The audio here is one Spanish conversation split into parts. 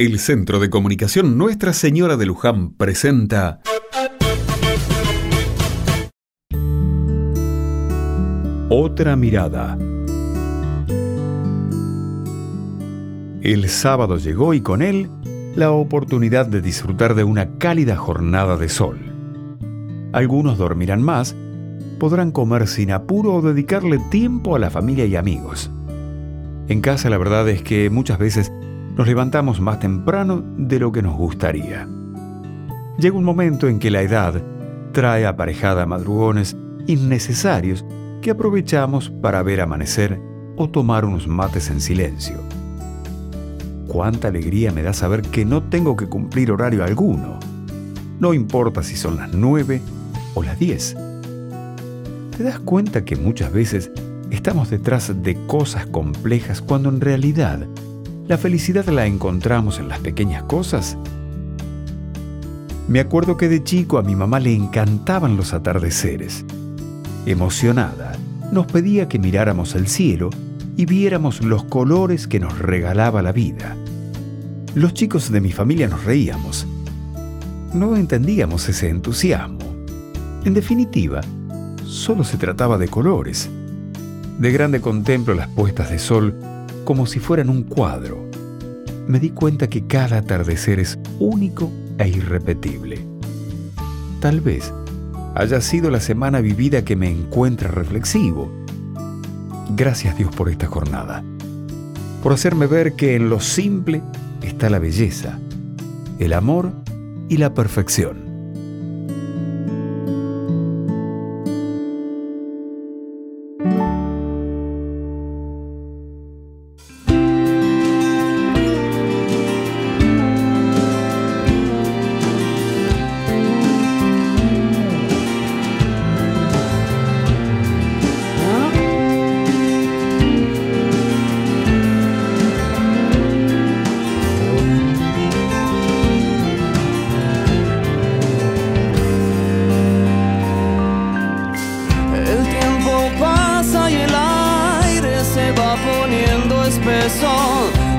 El Centro de Comunicación Nuestra Señora de Luján presenta Otra mirada. El sábado llegó y con él la oportunidad de disfrutar de una cálida jornada de sol. Algunos dormirán más, podrán comer sin apuro o dedicarle tiempo a la familia y amigos. En casa la verdad es que muchas veces nos levantamos más temprano de lo que nos gustaría. Llega un momento en que la edad trae aparejada madrugones innecesarios que aprovechamos para ver amanecer o tomar unos mates en silencio. Cuánta alegría me da saber que no tengo que cumplir horario alguno. No importa si son las nueve o las diez. ¿Te das cuenta que muchas veces estamos detrás de cosas complejas cuando en realidad ¿La felicidad la encontramos en las pequeñas cosas? Me acuerdo que de chico a mi mamá le encantaban los atardeceres. Emocionada, nos pedía que miráramos el cielo y viéramos los colores que nos regalaba la vida. Los chicos de mi familia nos reíamos. No entendíamos ese entusiasmo. En definitiva, solo se trataba de colores. De grande contemplo las puestas de sol como si fueran un cuadro. Me di cuenta que cada atardecer es único e irrepetible. Tal vez haya sido la semana vivida que me encuentra reflexivo. Gracias Dios por esta jornada, por hacerme ver que en lo simple está la belleza, el amor y la perfección.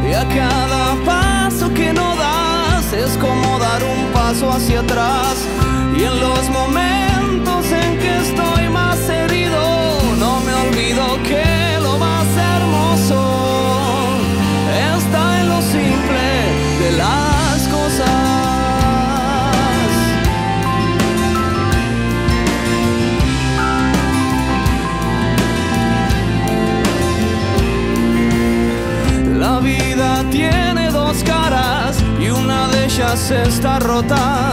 Y a cada paso que no das es como dar un paso hacia atrás. Y en los momentos está rota.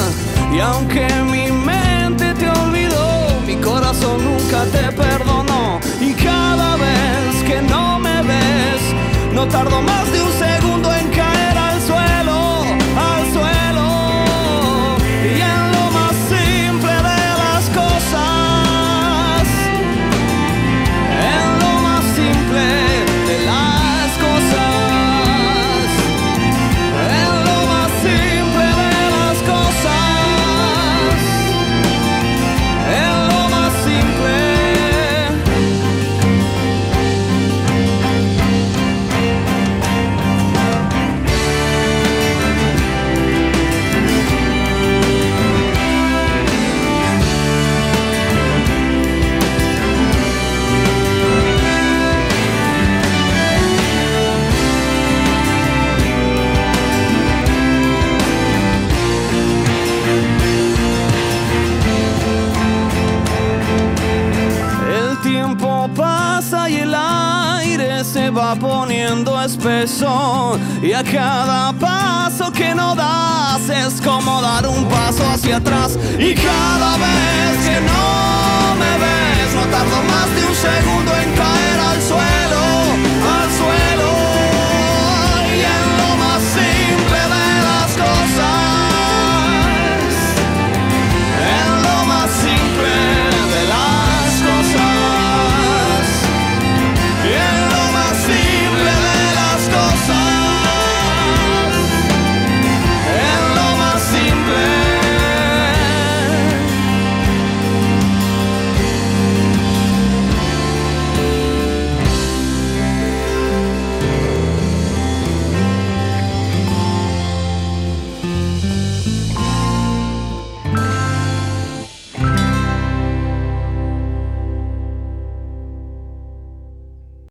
Y aunque mi mente te olvidó, mi corazón nunca te perdonó. Y cada vez que no me ves, no tardo más de un se va poniendo espeso. Y a cada paso que no das es como dar un paso hacia atrás. Y cada vez que no me ves